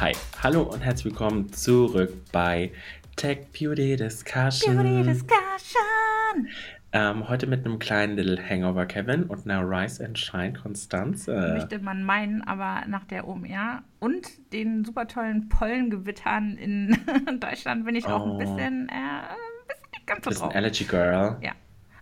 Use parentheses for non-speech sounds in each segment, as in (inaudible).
Hi, hallo und herzlich willkommen zurück bei Tech Beauty Discussion. Beauty Discussion. Ähm, heute mit einem kleinen Little Hangover Kevin und einer Rise and Shine Konstanze. Möchte man meinen, aber nach der OMR und den super tollen Pollengewittern in (laughs) Deutschland bin ich auch ein Oh, bisschen, äh, ein bisschen nicht ganz so bisschen drauf. Allergy Girl. Ja.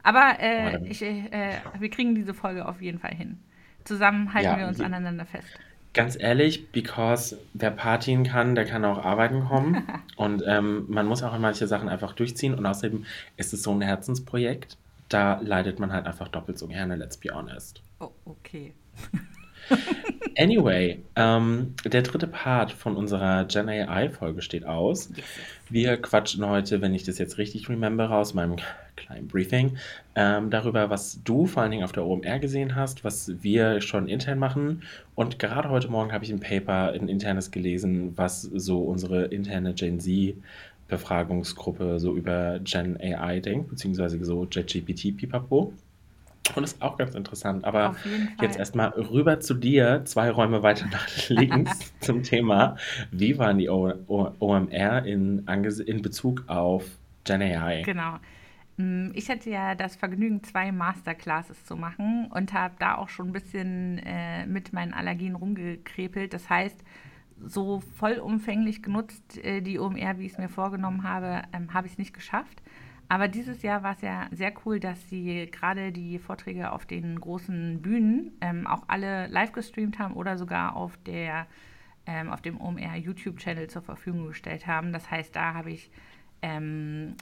Aber äh, ich, äh, wir kriegen diese Folge auf jeden Fall hin. Zusammen halten Ja, wir uns aneinander fest. Ganz ehrlich, because wer partien kann, der kann auch arbeiten kommen. (laughs) und ähm, man muss auch manche Sachen einfach durchziehen. Und außerdem ist es so ein Herzensprojekt. Da leidet man halt einfach doppelt so gerne, let's be honest. Oh, okay. (laughs) Anyway, ähm, der dritte Part von unserer Gen AI-Folge steht aus. Yes. Wir quatschen heute, wenn ich das jetzt richtig remember, aus meinem kleinen Briefing, ähm, darüber, was du vor allen Dingen auf der OMR gesehen hast, was wir schon intern machen. Und gerade heute Morgen habe ich ein Paper, ein internes gelesen, was so unsere interne Gen Z-Befragungsgruppe so über Gen AI denkt, beziehungsweise so JetGPT Pipapo. Und das ist auch ganz interessant. Aber jetzt erstmal rüber zu dir, zwei Räume weiter nach (laughs) links zum Thema. Wie waren die o o OMR in, in Bezug auf Gen AI? Genau. Mm, Ich hatte ja das Vergnügen, zwei Masterclasses zu machen und habe da auch schon ein bisschen äh, mit meinen Allergien rumgekrepelt. Das heißt, so vollumfänglich genutzt äh, die OMR, wie ich es mir vorgenommen habe, ähm, habe ich es nicht geschafft. Aber dieses Jahr war es ja sehr cool, dass sie gerade die Vorträge auf den großen Bühnen ähm, auch alle live gestreamt haben oder sogar auf der ähm, auf dem OMR YouTube-Channel zur Verfügung gestellt haben. Das heißt, da habe ich ähm,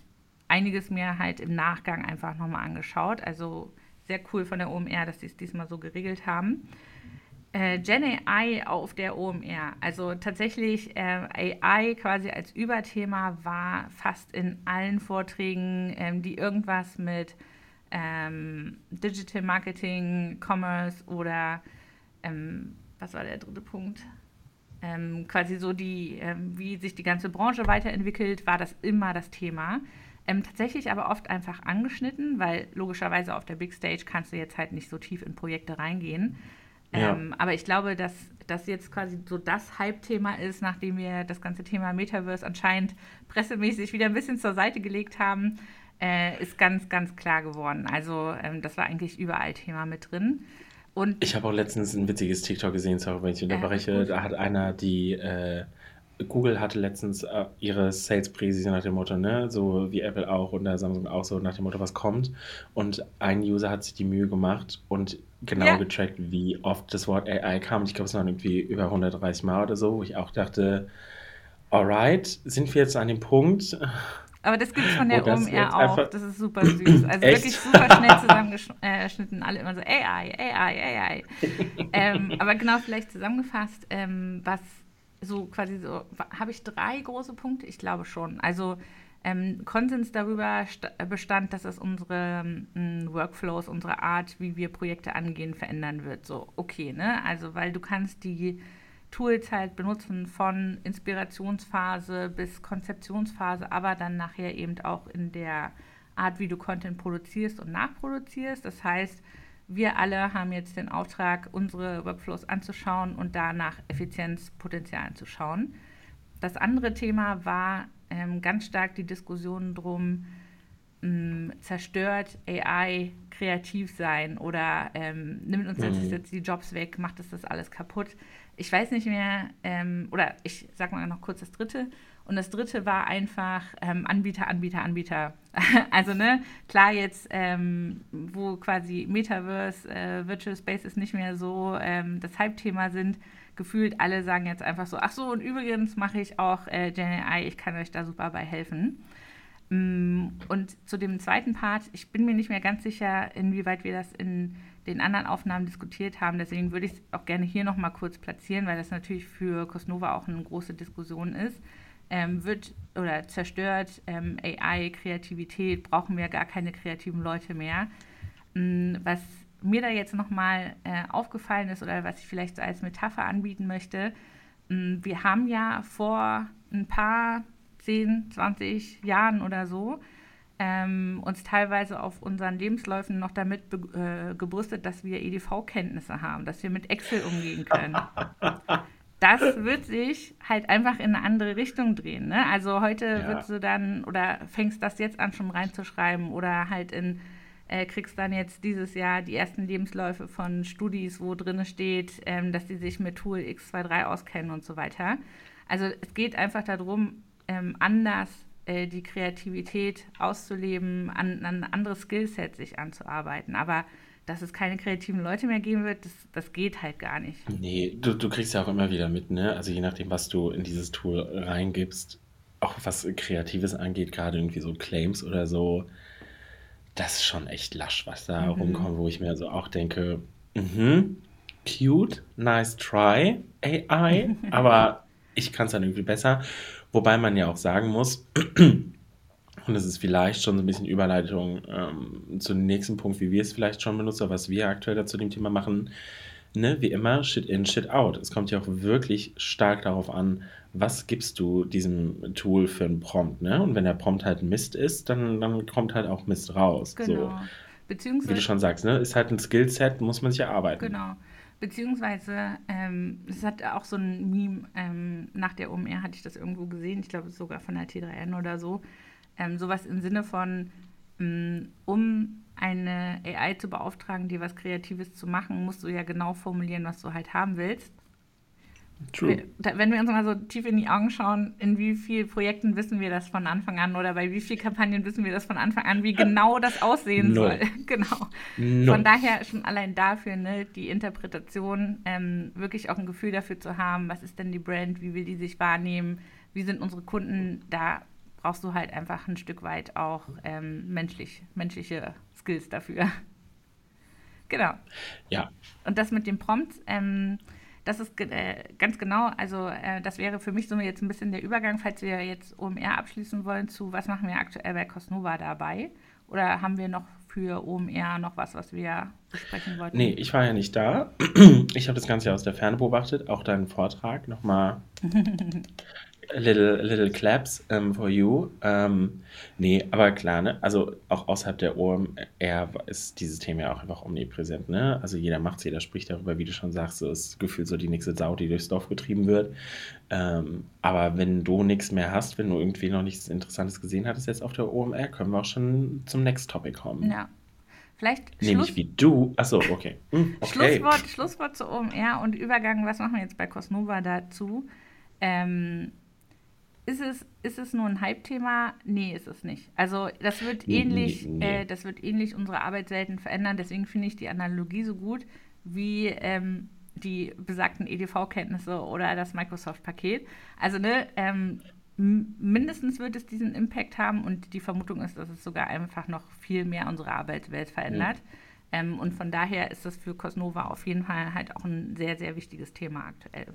einiges mir halt im Nachgang einfach nochmal angeschaut. Also sehr cool von der OMR, dass sie es diesmal so geregelt haben. Äh, Gen AI auf der OMR. Also tatsächlich äh, AI quasi als Überthema war fast in allen Vorträgen, ähm, die irgendwas mit ähm, Digital Marketing, Commerce oder ähm, was war der dritte Punkt? ähm, quasi so die, ähm, wie sich die ganze Branche weiterentwickelt, war das immer das Thema. Ähm, tatsächlich aber oft einfach angeschnitten, weil logischerweise auf der Big Stage kannst du jetzt halt nicht so tief in Projekte reingehen. Ja. Ähm, aber ich glaube, dass das jetzt quasi so das Hype-Thema ist, nachdem wir das ganze Thema Metaverse anscheinend pressemäßig wieder ein bisschen zur Seite gelegt haben, äh, ist ganz, ganz klar geworden. Also ähm, das war eigentlich überall Thema mit drin. Und Ich habe auch letztens ein witziges TikTok gesehen, sorry, wenn ich unterbreche. gut. Da hat einer die, äh, Google hatte letztens äh, ihre Sales-Präse nach dem Motto, ne, so wie Apple auch und Samsung auch so nach dem Motto, was kommt. Und ein User hat sich die Mühe gemacht und genau Ja. getrackt, wie oft das Wort AI kam. Ich glaube, es waren irgendwie über 130 Mal oder so, wo ich auch dachte, alright, sind wir jetzt an dem Punkt? Aber das gibt es von der OMR auch. einfach- Das ist super süß. Also Echt? wirklich super schnell zusammengeschnitten. Alle immer so AI, AI, AI. (laughs) ähm, aber genau vielleicht zusammengefasst, ähm, was so quasi so, habe ich drei große Punkte? Ich glaube schon. Also ähm, Konsens darüber sta- bestand, dass es unsere ähm, Workflows, unsere Art, wie wir Projekte angehen, verändern wird. So, okay, ne? Also, weil du kannst die Tools halt benutzen von Inspirationsphase bis Konzeptionsphase, aber dann nachher eben auch in der Art, wie du Content produzierst und nachproduzierst. Das heißt, wir alle haben jetzt den Auftrag, unsere Workflows anzuschauen und danach Effizienzpotenzialen zu schauen. Das andere Thema war ähm, ganz stark die Diskussion drum, mh, zerstört AI kreativ sein oder ähm, nimmt uns Mhm. jetzt die Jobs weg, macht es das alles kaputt. Ich weiß nicht mehr, ähm, oder ich sag mal noch kurz das dritte. Und das dritte war einfach ähm, Anbieter, Anbieter, Anbieter. (laughs) also, ne, klar, jetzt, ähm, wo quasi Metaverse, äh, Virtual Spaces nicht mehr so ähm, das Hype-Thema sind, gefühlt alle sagen jetzt einfach so: Ach so, und übrigens mache ich auch äh, Gen AI, ich kann euch da super bei helfen. Mm, Und zu dem zweiten Part, ich bin mir nicht mehr ganz sicher, inwieweit wir das in den anderen Aufnahmen diskutiert haben. Deswegen würde ich es auch gerne hier nochmal kurz platzieren, weil das natürlich für Cosnova auch eine große Diskussion ist. Ähm, wird oder zerstört ähm, AI, Kreativität, brauchen wir gar keine kreativen Leute mehr. Mm, Was mir da jetzt nochmal äh, aufgefallen ist oder was ich vielleicht als Metapher anbieten möchte, mm, wir haben ja vor ein paar 10, 20 Jahren oder so ähm, uns teilweise auf unseren Lebensläufen noch damit äh, gebrüstet, dass wir EDV-Kenntnisse haben, dass wir mit Excel umgehen können. (laughs) das wird sich halt einfach in eine andere Richtung drehen. Ne? Also heute Ja. wird du dann oder fängst das jetzt an schon reinzuschreiben oder halt in äh, kriegst dann jetzt dieses Jahr die ersten Lebensläufe von Studis, wo drin steht, ähm, dass die sich mit Tool X23 auskennen und so weiter. Also es geht einfach darum, ähm, anders äh, die Kreativität auszuleben, an, an ein anderes Skillset sich anzuarbeiten. Aber dass es keine kreativen Leute mehr geben wird, das, das geht halt gar nicht. Nee, du, du kriegst ja auch immer wieder mit, ne? Also je nachdem, was du in dieses Tool reingibst, auch was Kreatives angeht, gerade irgendwie so Claims oder so, das ist schon echt lasch, was da rumkommt, wo ich mir so auch denke, mhm, cute, nice try, AI, (laughs) aber ich kann es dann irgendwie besser. Wobei man ja auch sagen muss, und es ist vielleicht schon so ein bisschen Überleitung ähm, zu dem nächsten Punkt, wie wir es vielleicht schon benutzen, oder was wir aktuell dazu dem Thema machen. Ne, wie immer, Shit in, Shit out. Es kommt ja auch wirklich stark darauf an, was gibst du diesem Tool für einen Prompt. Ne? Und wenn der Prompt halt Mist ist, dann, dann kommt halt auch Mist raus. So, Genau. wie du Beziehungsweise, schon sagst, ne? ist halt ein Skillset, muss man sich erarbeiten. genau. Beziehungsweise, ähm, es hat auch so ein Meme, ähm, nach der OMR hatte ich das irgendwo gesehen, ich glaube sogar von der T3N oder so. Ähm, sowas im Sinne von, ähm, um eine AI zu beauftragen, dir was Kreatives zu machen, musst du ja genau formulieren, was du halt haben willst. True. Wenn wir uns mal so tief in die Augen schauen, in wie vielen Projekten wissen wir das von Anfang an oder bei wie vielen Kampagnen wissen wir das von Anfang an, wie genau das aussehen Null. soll. (laughs) Genau. Null. Von daher schon allein dafür, ne, die Interpretation, ähm, wirklich auch ein Gefühl dafür zu haben, was ist denn die Brand, wie will die sich wahrnehmen, wie sind unsere Kunden, da brauchst du halt einfach ein Stück weit auch ähm, menschlich, menschliche Skills dafür. (laughs) Genau. Ja, Und das mit dem Prompt, ähm, das ist äh, ganz genau, also äh, das wäre für mich so jetzt ein bisschen der Übergang, falls wir jetzt OMR abschließen wollen, zu was machen wir aktuell bei Cosnova dabei? Oder haben wir noch für OMR noch was, was wir besprechen wollten? nee, ich war ja nicht da. Ich habe das Ganze ja aus der Ferne beobachtet, auch deinen Vortrag nochmal. (laughs) Little, little claps ähm, for you. Ähm, nee, aber klar, ne? Also auch außerhalb der OMR ist dieses Thema ja auch einfach omnipräsent, ne? Also jeder macht's, jeder spricht darüber, wie du schon sagst, so ist gefühlt so die nächste Sau, die durchs Dorf getrieben wird. Ähm, aber wenn du nichts mehr hast, wenn du irgendwie noch nichts Interessantes gesehen hattest jetzt auf der OMR, können wir auch schon zum Next Topic kommen. Ja. Vielleicht Nämlich Schluss, wie du. Achso, okay. Hm, okay. Schlusswort, Schlusswort zu OMR und Übergang, was machen wir jetzt bei Cosnova dazu? Ähm, ist, es, ist es nur ein Hype-Thema? Nee, ist es nicht. Also das wird Nee, ähnlich, nee, nee. Äh, das wird ähnlich unsere Arbeitswelten verändern. Deswegen finde ich die Analogie so gut wie ähm, die besagten EDV-Kenntnisse oder das Microsoft-Paket. Also ne, ähm, mindestens wird es diesen Impact haben und die Vermutung ist, dass es sogar einfach noch viel mehr unsere Arbeitswelt verändert. Ähm, und von daher ist das für Cosnova auf jeden Fall halt auch ein sehr, sehr wichtiges Thema aktuell.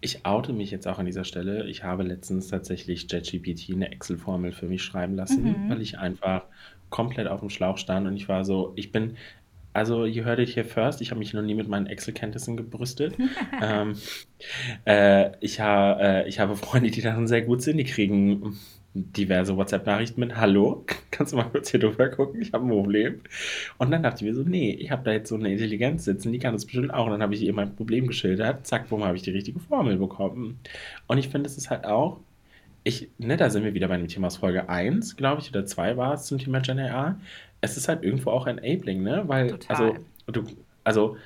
Ich oute mich jetzt auch an dieser Stelle. Ich habe letztens tatsächlich JetGPT eine Excel-Formel für mich schreiben lassen, weil ich einfach komplett auf dem Schlauch stand und ich war so, ich bin, also you heard it here first, ich habe mich noch nie mit meinen Excel-Kenntnissen gebrüstet. (laughs) ähm, äh, ich, ha, äh, ich habe Freunde, die darin sehr gut sind, die kriegen diverse WhatsApp-Nachrichten mit Hallo, (laughs) kannst du mal kurz hier drüber gucken? Ich habe ein Problem. Und dann dachte ich mir so, nee, ich habe da jetzt so eine Intelligenz sitzen, die kann das bestimmt auch. Und dann habe ich ihr mein Problem geschildert. Zack, bumm, habe ich die richtige Formel bekommen. Und ich finde, es ist halt auch, ich, ne, da sind wir wieder bei dem Thema aus Folge 1, glaube ich, oder 2 war es zum Thema Gen AI. Es ist halt irgendwo auch enabling, ne? Weil, Total. also, du, also,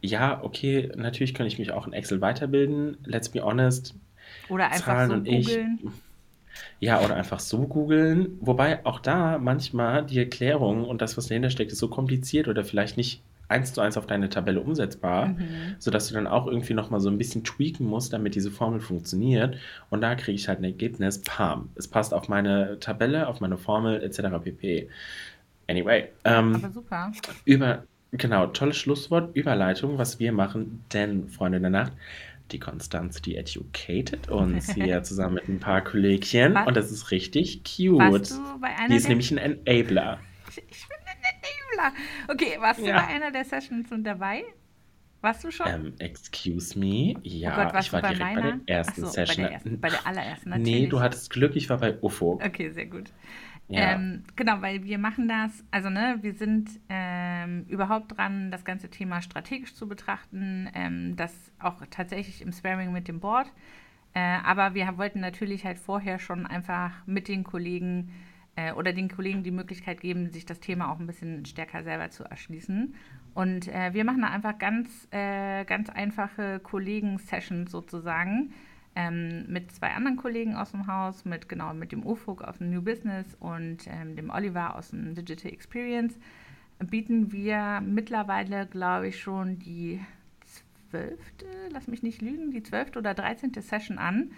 ja, okay, natürlich kann ich mich auch in Excel weiterbilden. Let's be honest, Oder einfach Zahlen so und ich. Ja, oder einfach so googeln. Wobei auch da manchmal die Erklärung und das, was dahinter steckt, ist so kompliziert oder vielleicht nicht eins zu eins auf deine Tabelle umsetzbar, Mhm. sodass du dann auch irgendwie nochmal so ein bisschen tweaken musst, damit diese Formel funktioniert. Und da kriege ich halt ein Ergebnis, pam. Es passt auf meine Tabelle, auf meine Formel etc. pp. Anyway, ähm, Aber super. über, genau, tolles Schlusswort, Überleitung, was wir machen, denn, Freunde der Nacht, die Konstanz, die educated uns (laughs) hier zusammen mit ein paar Kollegchen Was? und das ist richtig cute. du Die ist nämlich ein Enabler. Ich bin ein Enabler. Okay, warst du Ja. bei einer der Sessions mit dabei? Warst du schon? Ähm, excuse me, ja, oh Gott, ich war du bei direkt meiner? bei der ersten so, Session. Bei der, ersten, bei der allerersten, natürlich. Nee, du hattest Glück, ich war bei UFO. Okay, sehr gut. Ähm, genau, weil wir machen das, also ne, wir sind äh, ähm, überhaupt dran, das ganze Thema strategisch zu betrachten, ähm, das auch tatsächlich im Sparring mit dem Board. Äh, aber wir wollten natürlich halt vorher schon einfach mit den Kollegen äh, oder den Kollegen die Möglichkeit geben, sich das Thema auch ein bisschen stärker selber zu erschließen. Und äh, wir machen da einfach ganz, äh, ganz einfache Kollegen-Sessions sozusagen ähm, mit zwei anderen Kollegen aus dem Haus, mit genau mit dem Ufuk aus dem New Business und ähm, dem Oliver aus dem Digital Experience, bieten wir mittlerweile, glaube ich, schon die zwölfte, lass mich nicht lügen, die zwölfte oder dreizehnte Session an.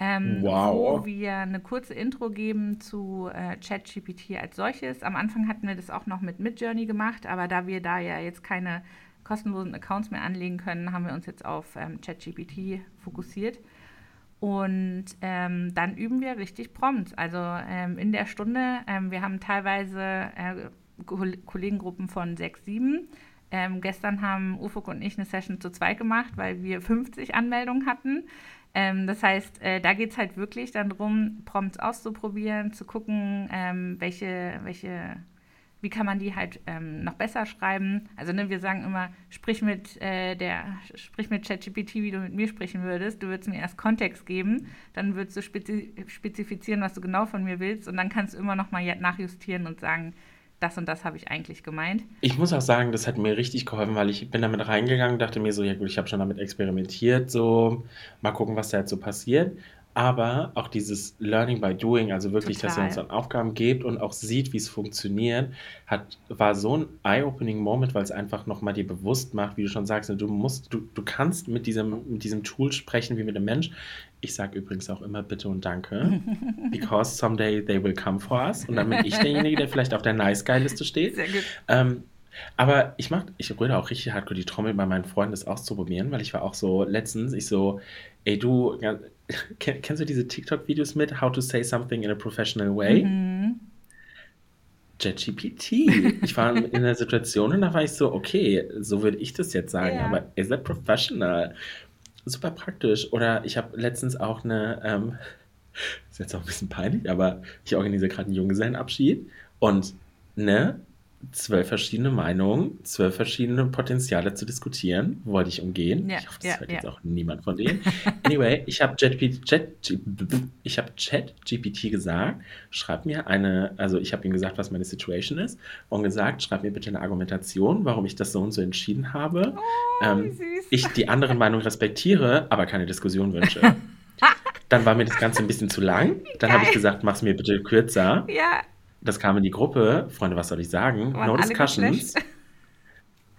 Ähm, wow. Wo wir eine kurze Intro geben zu äh, ChatGPT als solches. Am Anfang hatten wir das auch noch mit Midjourney gemacht, aber da wir da ja jetzt keine kostenlosen Accounts mehr anlegen können, haben wir uns jetzt auf ähm, ChatGPT fokussiert. Und ähm, dann üben wir richtig prompt. Also ähm, in der Stunde, ähm, wir haben teilweise äh, Kollegengruppen von sechs, sieben. Ähm, gestern haben Ufuk und ich eine Session zu zweit gemacht, weil wir 50 Anmeldungen hatten. Ähm, das heißt, äh, da geht es halt wirklich dann darum, Prompts auszuprobieren, zu gucken, ähm, welche, welche wie kann man die halt ähm, noch besser schreiben. Also ne, wir sagen immer, sprich mit äh, der, sprich mit ChatGPT, wie du mit mir sprechen würdest. Du würdest mir erst Kontext geben, dann würdest du spezi spezifizieren, was du genau von mir willst und dann kannst du immer noch mal nachjustieren und sagen, das und das habe ich eigentlich gemeint. Ich muss auch sagen, das hat mir richtig geholfen, weil ich bin damit reingegangen, dachte mir so, ja gut, ich habe schon damit experimentiert, so mal gucken, was da jetzt so passiert aber auch dieses Learning by Doing, also wirklich, Total. dass er uns dann Aufgaben gibt und auch sieht, wie es funktioniert, hat, war so ein eye-opening Moment, weil es einfach nochmal dir bewusst macht, wie du schon sagst, du musst, du, du kannst mit diesem, mit diesem Tool sprechen wie mit einem Mensch. Ich sage übrigens auch immer Bitte und Danke, (laughs) because someday they will come for us. Und dann bin ich derjenige, der vielleicht auf der Nice Guy-Liste steht. Sehr gut. Ähm, aber ich mach, ich rühre auch richtig hardcore die Trommel bei meinen Freunden, das auszuprobieren, weil ich war auch so letztens, ich so, ey du, (laughs) kennst du diese TikTok-Videos mit How to say something in a professional way? Mhm. JetGPT. Ich war in einer Situation und da war ich so, okay, so würde ich das jetzt sagen, yeah. aber is that professional? Super praktisch. Oder ich habe letztens auch eine, ähm, (laughs) ist jetzt auch ein bisschen peinlich, aber ich organisiere gerade einen Junggesellenabschied und ne, zwölf verschiedene Meinungen, zwölf verschiedene Potenziale zu diskutieren, wollte ich umgehen. Ja, ich hoffe, das ja, hört ja. jetzt auch niemand von denen. Anyway, ich habe ich habe Chat GPT gesagt, schreib mir eine, also ich habe ihm gesagt, was meine Situation ist und gesagt, schreib mir bitte eine Argumentation, warum ich das so und so entschieden habe. Oh, ähm, ich die anderen Meinungen respektiere, aber keine Diskussion wünsche. (laughs) Dann war mir das Ganze ein bisschen zu lang. Dann habe ich gesagt, mach's mir bitte kürzer. Ja das kam in die Gruppe. Freunde, was soll ich sagen? Waren no discussions.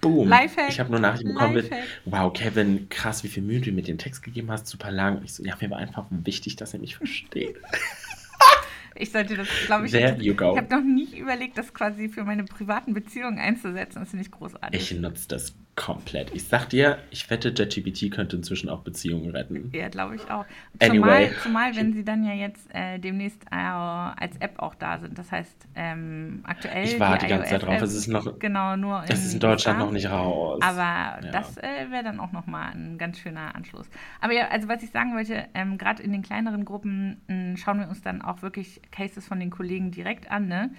Boom. Lifehack. Ich habe nur Nachrichten bekommen mit, wow, Kevin, krass, wie viel Mühe du mit dem Text gegeben hast, super lang. Ich so, ja, mir war einfach wichtig, dass er mich versteht. (laughs) Ich sollte das, glaube ich, There ich habe noch nie überlegt, das quasi für meine privaten Beziehungen einzusetzen. Das finde ich großartig. Ich nutze das komplett. Ich sag dir, ich wette, JetGPT könnte inzwischen auch Beziehungen retten. Ja, glaube ich auch. Anyway. Zumal, wenn sie dann ja jetzt äh, demnächst äh, als App auch da sind. Das heißt, ähm, aktuell. Ich warte die, ganze Zeit drauf. Es ist noch. Genau, nur. In es ist in Deutschland noch nicht raus. Aber ja. das äh, wäre dann auch nochmal ein ganz schöner Anschluss. Aber ja, also was ich sagen wollte, ähm, gerade in den kleineren Gruppen mh, schauen wir uns dann auch wirklich Cases von den Kollegen direkt an, ne?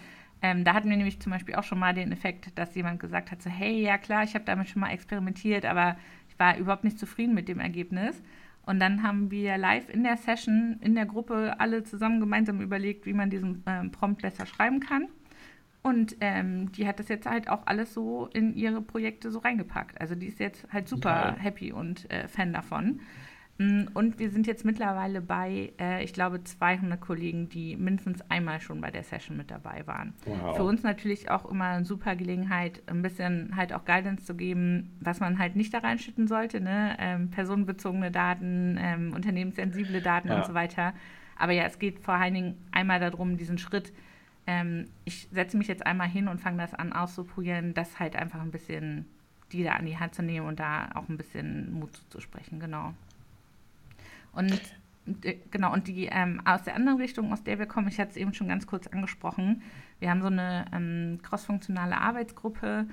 Ähm, da hatten wir nämlich zum Beispiel auch schon mal den Effekt, dass jemand gesagt hat, so hey, ja klar, ich habe damit schon mal experimentiert, aber ich war überhaupt nicht zufrieden mit dem Ergebnis. Und dann haben wir live in der Session, in der Gruppe, alle zusammen gemeinsam überlegt, wie man diesen ähm, Prompt besser schreiben kann. Und ähm, die hat das jetzt halt auch alles so in ihre Projekte so reingepackt. Also die ist jetzt halt super ja. happy und äh, Fan davon. Mm, und wir sind jetzt mittlerweile bei, äh, ich glaube, 200 Kollegen, die mindestens einmal schon bei der Session mit dabei waren. Wow. Für uns natürlich auch immer eine super Gelegenheit, ein bisschen halt auch Guidance zu geben, was man halt nicht da reinschütten sollte, ne? Ähm, personenbezogene Daten, ähm, unternehmenssensible Daten ja. und so weiter. Aber ja, es geht vor allen Dingen einmal darum, diesen Schritt, ähm, ich setze mich jetzt einmal hin und fange das an auszuprobieren, das halt einfach ein bisschen die da an die Hand zu nehmen und da auch ein bisschen Mut zuzusprechen, genau. Und äh, genau, und die ähm, aus der anderen Richtung, aus der wir kommen, ich hatte es eben schon ganz kurz angesprochen, wir haben so eine ähm, crossfunktionale Arbeitsgruppe.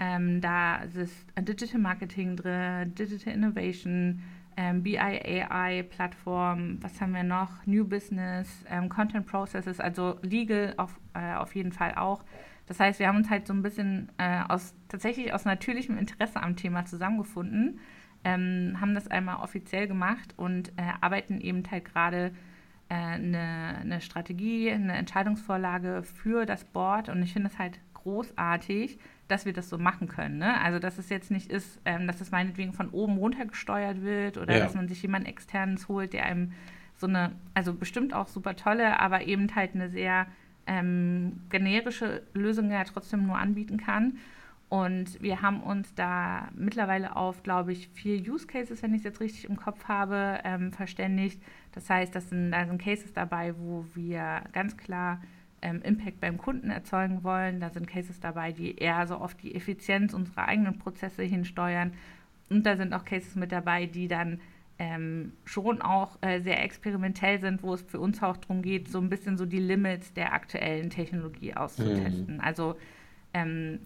Ähm, da ist Digital Marketing drin, Digital Innovation, ähm, BI-AI-Plattform, was haben wir noch? New Business, ähm, Content Processes, also Legal auf, äh, auf jeden Fall auch, Das heißt, wir haben uns halt so ein bisschen äh, aus tatsächlich aus natürlichem Interesse am Thema zusammengefunden, ähm, haben das einmal offiziell gemacht und äh, arbeiten eben halt gerade äh, eine, eine Strategie, eine Entscheidungsvorlage für das Board und ich finde es halt großartig, dass wir das so machen können. Ne? Also, dass es jetzt nicht ist, ähm, dass es meinetwegen von oben runter gesteuert wird oder ja. dass man sich jemanden externes holt, der einem so eine, also bestimmt auch super tolle, aber eben halt eine sehr ähm, generische Lösung ja trotzdem nur anbieten kann. Und wir haben uns da mittlerweile auf, glaube ich, vier Use Cases, wenn ich es jetzt richtig im Kopf habe, ähm, verständigt. Das heißt, das sind, da sind Cases dabei, wo wir ganz klar ähm, Impact beim Kunden erzeugen wollen. Da sind Cases dabei, die eher so auf die Effizienz unserer eigenen Prozesse hinsteuern. Und da sind auch Cases mit dabei, die dann ähm, schon auch äh, sehr experimentell sind, wo es für uns auch darum geht, so ein bisschen so die Limits der aktuellen Technologie auszutesten. Mhm. Also ähm,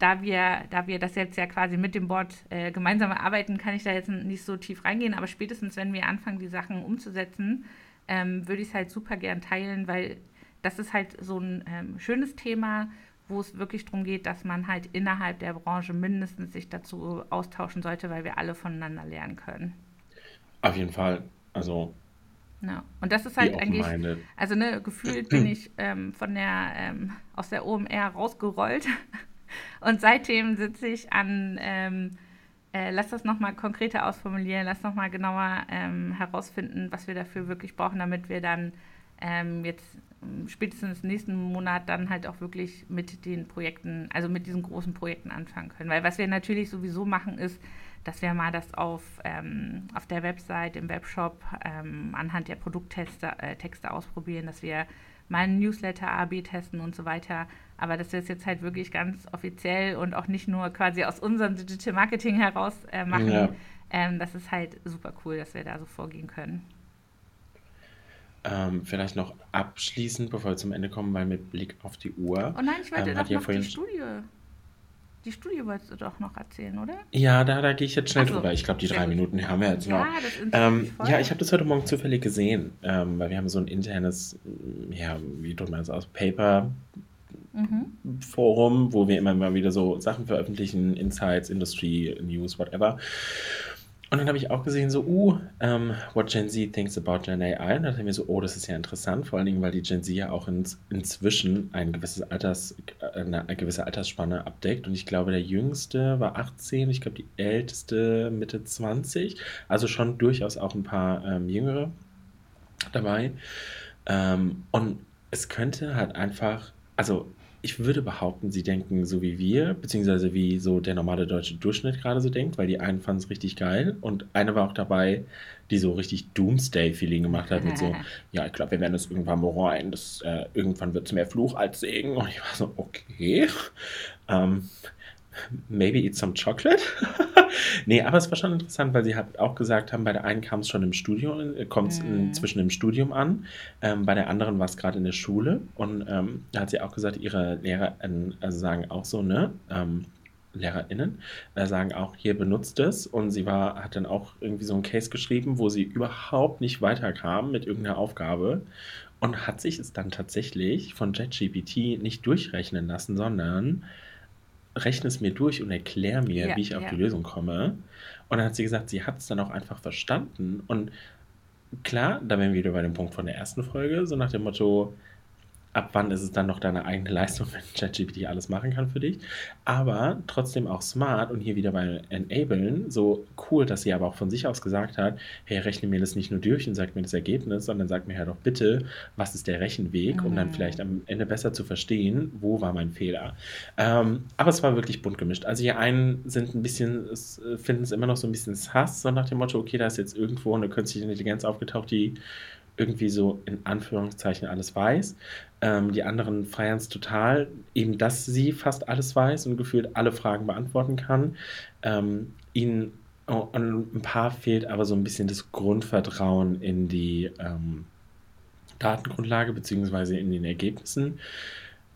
da wir, da wir das jetzt ja quasi mit dem Board äh, gemeinsam erarbeiten, kann ich da jetzt nicht so tief reingehen, aber spätestens, wenn wir anfangen, die Sachen umzusetzen, ähm, würde ich es halt super gern teilen, weil das ist halt so ein ähm, schönes Thema, wo es wirklich darum geht, dass man halt innerhalb der Branche mindestens sich dazu austauschen sollte, weil wir alle voneinander lernen können. Auf jeden Fall. Also. Ja. Und das ist halt eigentlich, also ne, gefühlt bin ich ähm, von der, ähm, aus der OMR rausgerollt und seitdem sitze ich an, ähm, äh, lass das nochmal konkreter ausformulieren, lass nochmal genauer ähm, herausfinden, was wir dafür wirklich brauchen, damit wir dann ähm, jetzt spätestens nächsten Monat dann halt auch wirklich mit den Projekten, also mit diesen großen Projekten anfangen können. Weil was wir natürlich sowieso machen ist, dass wir mal das auf, ähm, auf der Website, im Webshop ähm, anhand der Produkttexte äh, Texte ausprobieren, dass wir ein Newsletter AB testen und so weiter. Aber dass wir es jetzt halt wirklich ganz offiziell und auch nicht nur quasi aus unserem Digital Marketing heraus äh, machen, ja. ähm, das ist halt super cool, dass wir da so vorgehen können. Ähm, vielleicht noch abschließend, bevor wir zum Ende kommen, weil mit Blick auf die Uhr. Oh nein, ich wollte ähm, doch noch die Studie. Die Studie wolltest du doch noch erzählen, oder? Ja, da, da gehe ich jetzt schnell so, drüber. Ich glaube, die drei gut. Minuten haben wir jetzt ja, noch. Ähm, ja, ich habe das heute Morgen zufällig gesehen, ähm, weil wir haben so ein internes, ja, wie drückt man das aus, Paper mhm. Forum, wo wir immer mal wieder so Sachen veröffentlichen, Insights, Industry, News, whatever. Und dann habe ich auch gesehen, so, uh, um, ähm, what Gen Z thinks about Gen AI. Und dann dachte ich mir so, oh, das ist ja interessant, vor allen Dingen, weil die Gen Z ja auch ins, inzwischen ein gewisses Alters, äh, eine, eine, gewisse Altersspanne abdeckt. Und ich glaube, der jüngste war 18, ich glaube, die älteste Mitte 20. Also schon durchaus auch ein paar ähm, Jüngere dabei. Ähm, und es könnte halt einfach, also ich würde behaupten, sie denken so wie wir, beziehungsweise wie so der normale deutsche Durchschnitt gerade so denkt, weil die einen fanden es richtig geil und eine war auch dabei, die so richtig Doomsday-Feeling gemacht hat mit so, (laughs) ja, ich glaube, wir werden es irgendwann bereuen, das, äh, irgendwann wird es mehr Fluch als Segen. Und ich war so, okay, ähm, maybe eat some chocolate. (laughs) nee, aber es war schon interessant, weil sie hat auch gesagt haben, bei der einen kam es schon im Studium, äh, kommt es mm. zwischen dem Studium an, ähm, bei der anderen war es gerade in der Schule und ähm, da hat sie auch gesagt, ihre Lehrer also sagen auch so, ne, ähm, LehrerInnen äh, sagen auch, hier benutzt es. Und sie war, hat dann auch irgendwie so einen Case geschrieben, wo sie überhaupt nicht weiterkam mit irgendeiner Aufgabe und hat sich es dann tatsächlich von JetGPT nicht durchrechnen lassen, sondern rechne es mir durch und erkläre mir, ja, wie ich auf ja. die Lösung komme. Und dann hat sie gesagt, sie hat es dann auch einfach verstanden. Und klar, da wären wir wieder bei dem Punkt von der ersten Folge, so nach dem Motto, ab wann ist es dann noch deine eigene Leistung, wenn ChatGPT alles machen kann für dich. Aber trotzdem auch smart und hier wieder bei Enablen, so cool, dass sie aber auch von sich aus gesagt hat, hey, rechne mir das nicht nur durch und sag mir das Ergebnis, sondern sag mir ja doch bitte, was ist der Rechenweg, um dann mhm. vielleicht am Ende besser zu verstehen, wo war mein Fehler. Ähm, aber es war wirklich bunt gemischt. Also die einen sind ein bisschen, finden es immer noch so ein bisschen sass, so nach dem Motto, okay, da ist jetzt irgendwo eine künstliche Intelligenz aufgetaucht, die irgendwie so in Anführungszeichen alles weiß. Ähm, die anderen feiern es total, eben dass sie fast alles weiß und gefühlt alle Fragen beantworten kann. Ähm, ihnen oh, ein paar fehlt aber so ein bisschen das Grundvertrauen in die ähm, Datengrundlage beziehungsweise in den Ergebnissen,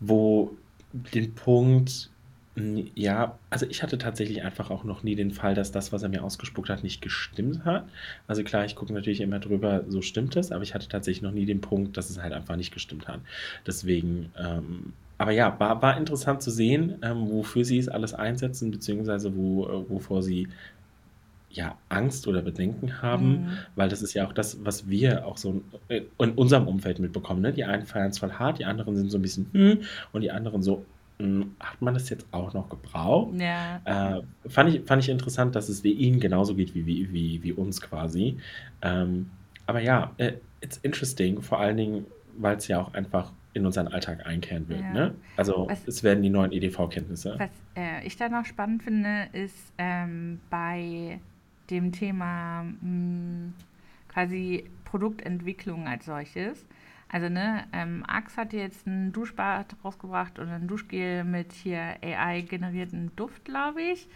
wo den Punkt Hm, ja, also ich hatte tatsächlich einfach auch noch nie den Fall, dass das, was er mir ausgespuckt hat, nicht gestimmt hat. Also klar, ich gucke natürlich immer drüber, so stimmt es, aber ich hatte tatsächlich noch nie den Punkt, dass es halt einfach nicht gestimmt hat. Deswegen, ähm, aber ja, war, war interessant zu sehen, ähm, wofür sie es alles einsetzen, beziehungsweise wo, äh, wovor sie ja Angst oder Bedenken haben, Mhm. weil das ist ja auch das, was wir auch so in, in unserem Umfeld mitbekommen. Ne? Die einen feiern es voll hart, die anderen sind so ein bisschen hm und die anderen so, hat man das jetzt auch noch gebraucht? Ja, Äh, fand ich, fand ich interessant, dass es ihnen genauso geht wie, wie, wie, wie uns quasi. Ähm, aber ja, äh, it's interesting, vor allen Dingen, weil es ja auch einfach in unseren Alltag einkehren wird. ja. Ne? Also Was, es werden die neuen EDV-Kenntnisse. was äh, ich da noch spannend finde, ist ähm, bei dem Thema mh, quasi Produktentwicklung als solches. Also, ne, ähm, Axe hat jetzt ein Duschbad rausgebracht und ein Duschgel mit hier AI-generierten Duft, glaube ich.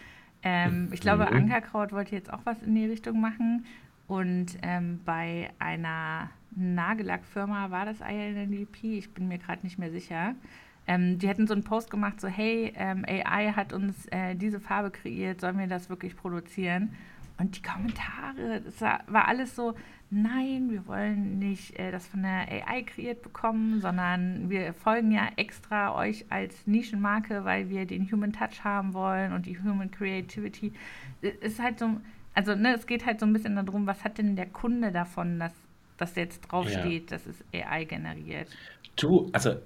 Ähm, ich glaube. Ankerkraut wollte jetzt auch was in die Richtung machen. Und ähm, bei einer Nagellackfirma war das INDP, ich bin mir gerade nicht mehr sicher. Ähm, die hätten so einen Post gemacht, so hey, ähm, AI hat uns äh, diese Farbe kreiert, sollen wir das wirklich produzieren? Und die Kommentare, das war, war alles so, nein, wir wollen nicht äh, das von der AI kreiert bekommen, sondern wir folgen ja extra euch als Nischenmarke, weil wir den Human Touch haben wollen und die Human Creativity. Es ist halt so, also ne, es geht halt so ein bisschen darum, was hat denn der Kunde davon, dass das jetzt Ja. draufsteht, das ist AI generiert. Du, also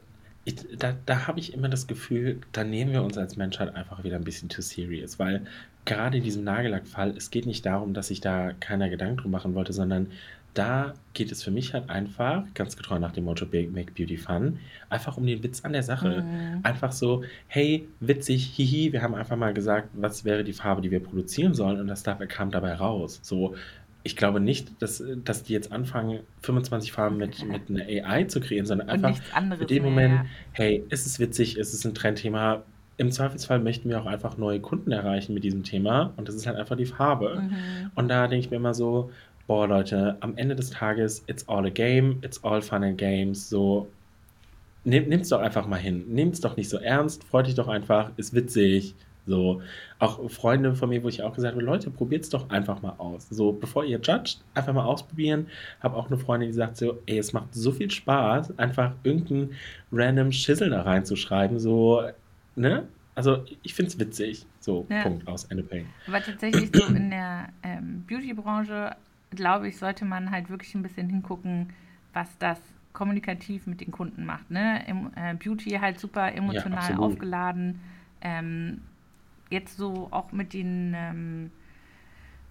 ich, da, da habe ich immer das Gefühl, da nehmen wir uns als Menschheit einfach wieder ein bisschen too serious, weil gerade in diesem Nagellackfall, es geht nicht darum, dass sich da keiner Gedanken drum machen wollte, sondern da geht es für mich halt einfach, ganz getreu nach dem Motto Make Beauty Fun, einfach um den Witz an der Sache. Mhm. Einfach so, hey, witzig, hihi, wir haben einfach mal gesagt, was wäre die Farbe, die wir produzieren sollen und das dabei kam dabei raus. So, ich glaube nicht, dass, dass die jetzt anfangen, 25 Farben mit, mit einer AI zu kreieren, sondern einfach den mehr, Moment, ja. hey, es ist witzig, es ist ein Trendthema. Im Zweifelsfall möchten wir auch einfach neue Kunden erreichen mit diesem Thema und das ist halt einfach die Farbe. Mhm. Und da denke ich mir immer so, boah Leute, am Ende des Tages, it's all a game, it's all fun and games, so Nehm, nimm's doch einfach mal hin. Nehmt's doch nicht so ernst. Freut dich doch einfach. Ist witzig. So. Auch Freunde von mir, wo ich auch gesagt habe, Leute, probiert's doch einfach mal aus. So, bevor ihr judgt, einfach mal ausprobieren. Habe auch eine Freundin, die sagt so, ey, es macht so viel Spaß, einfach irgendeinen random Schissel da reinzuschreiben. So, ne? Also, ich find's witzig. So, Ja. Punkt aus, Ende Peng. Aber tatsächlich so in der ähm, Beauty-Branche, glaube ich, sollte man halt wirklich ein bisschen hingucken, was das kommunikativ mit den Kunden macht. Ne? Em, äh, Beauty halt super Ja, emotional absolut. aufgeladen. Ähm, jetzt so auch mit den ähm,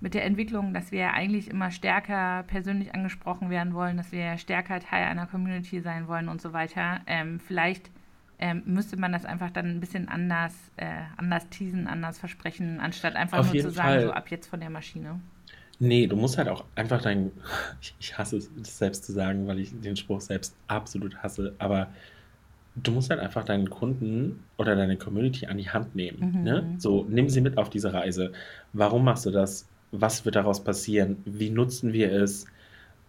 mit der Entwicklung, dass wir eigentlich immer stärker persönlich angesprochen werden wollen, dass wir stärker Teil einer Community sein wollen und so weiter. Ähm, vielleicht ähm, müsste man das einfach dann ein bisschen anders, äh, anders teasen, anders versprechen, anstatt einfach Auf nur zu sagen, so Fall. ab jetzt von der Maschine. Nee, du musst halt auch einfach dein. Ich, (laughs) ich hasse es, das selbst zu sagen, weil ich den Spruch selbst absolut hasse, aber du musst halt einfach deinen Kunden oder deine Community an die Hand nehmen. Ne? Mhm. So, nimm sie mit auf diese Reise. Warum machst du das? Was wird daraus passieren? Wie nutzen wir es?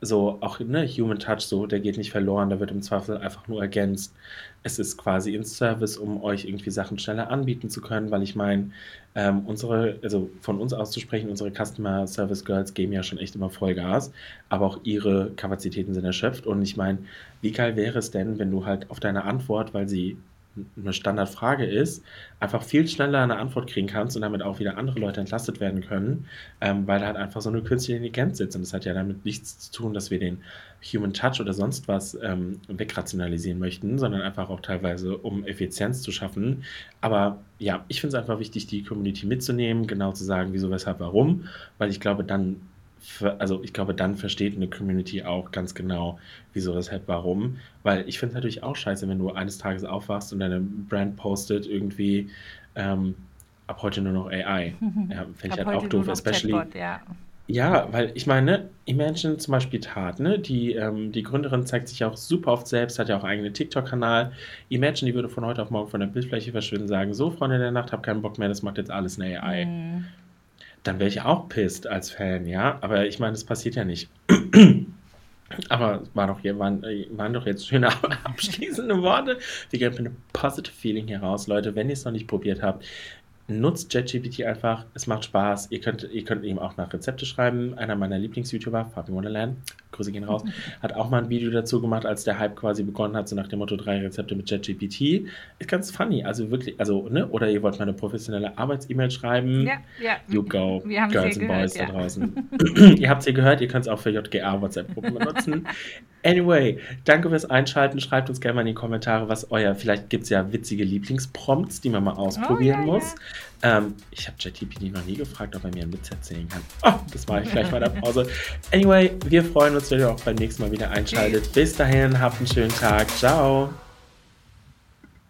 So, auch ne, Human Touch, so, der geht nicht verloren, der wird im Zweifel einfach nur ergänzt. Es ist quasi in Service, um euch irgendwie Sachen schneller anbieten zu können, weil ich meine, ähm, unsere, also von uns aus zu sprechen, unsere Customer Service Girls geben ja schon echt immer Vollgas, aber auch ihre Kapazitäten sind erschöpft. Und ich meine, wie geil wäre es denn, wenn du halt auf deine Antwort, weil sie eine Standardfrage ist, einfach viel schneller eine Antwort kriegen kannst und damit auch wieder andere Leute entlastet werden können, ähm, weil da halt einfach so eine künstliche Intelligenz sitzt. Und das hat ja damit nichts zu tun, dass wir den Human Touch oder sonst was ähm, wegrationalisieren möchten, sondern einfach auch teilweise, um Effizienz zu schaffen. Aber ja, ich finde es einfach wichtig, die Community mitzunehmen, genau zu sagen, wieso, weshalb, warum, weil ich glaube, dann also ich glaube, dann versteht eine Community auch ganz genau, wieso, weshalb, warum. Weil ich finde es natürlich auch scheiße, wenn du eines Tages aufwachst und deine Brand postet irgendwie ähm, ab heute nur noch AI. (laughs) Ja, finde ich halt auch doof, especially. Chatbot, ja. Ja, weil ich meine, Imagine zum Beispiel Tat, ne? Die, ähm, die Gründerin zeigt sich auch super oft selbst, hat ja auch einen eigenen TikTok-Kanal. Imagine, die würde von heute auf morgen von der Bildfläche verschwinden, sagen, so, Freunde der Nacht, hab keinen Bock mehr, das macht jetzt alles eine AI. Mhm. Dann wäre ich auch pissed als Fan, ja? Aber ich meine, das passiert ja nicht. (clears throat) Aber war doch waren, äh, waren doch jetzt schöne (laughs) abschließende Worte. Wir gehen mit einem positive Feeling hier raus. Leute, wenn ihr es noch nicht probiert habt, nutzt JetGPT einfach, es macht Spaß. Ihr könnt, ihr könnt ihm auch nach Rezepte schreiben. Einer meiner Lieblings-YouTuber, Fabi Wonderland, Grüße gehen raus, (laughs) hat auch mal ein Video dazu gemacht, als der Hype quasi begonnen hat, so nach dem Motto drei Rezepte mit JetGPT. Ist ganz funny, also wirklich, also, ne, oder ihr wollt mal eine professionelle Arbeits-E-Mail schreiben. Ja, ja. You go, (laughs) Girls and Boys gehört, da ja. draußen. (clears throat) ihr habt es hier gehört, ihr könnt es auch für JGA WhatsApp-Gruppen benutzen. (laughs) Anyway, danke fürs Einschalten. Schreibt uns gerne mal in die Kommentare, was euer, vielleicht gibt es ja witzige Lieblingsprompts, die man mal ausprobieren Oh, ja, muss. Ähm, ich habe JetGPT noch nie gefragt, ob er mir einen Witz erzählen kann. Oh, (laughs) das mache ich gleich bei der Pause. Anyway, wir freuen uns, wenn ihr auch beim nächsten Mal wieder einschaltet. Bis dahin, habt einen schönen Tag. Ciao.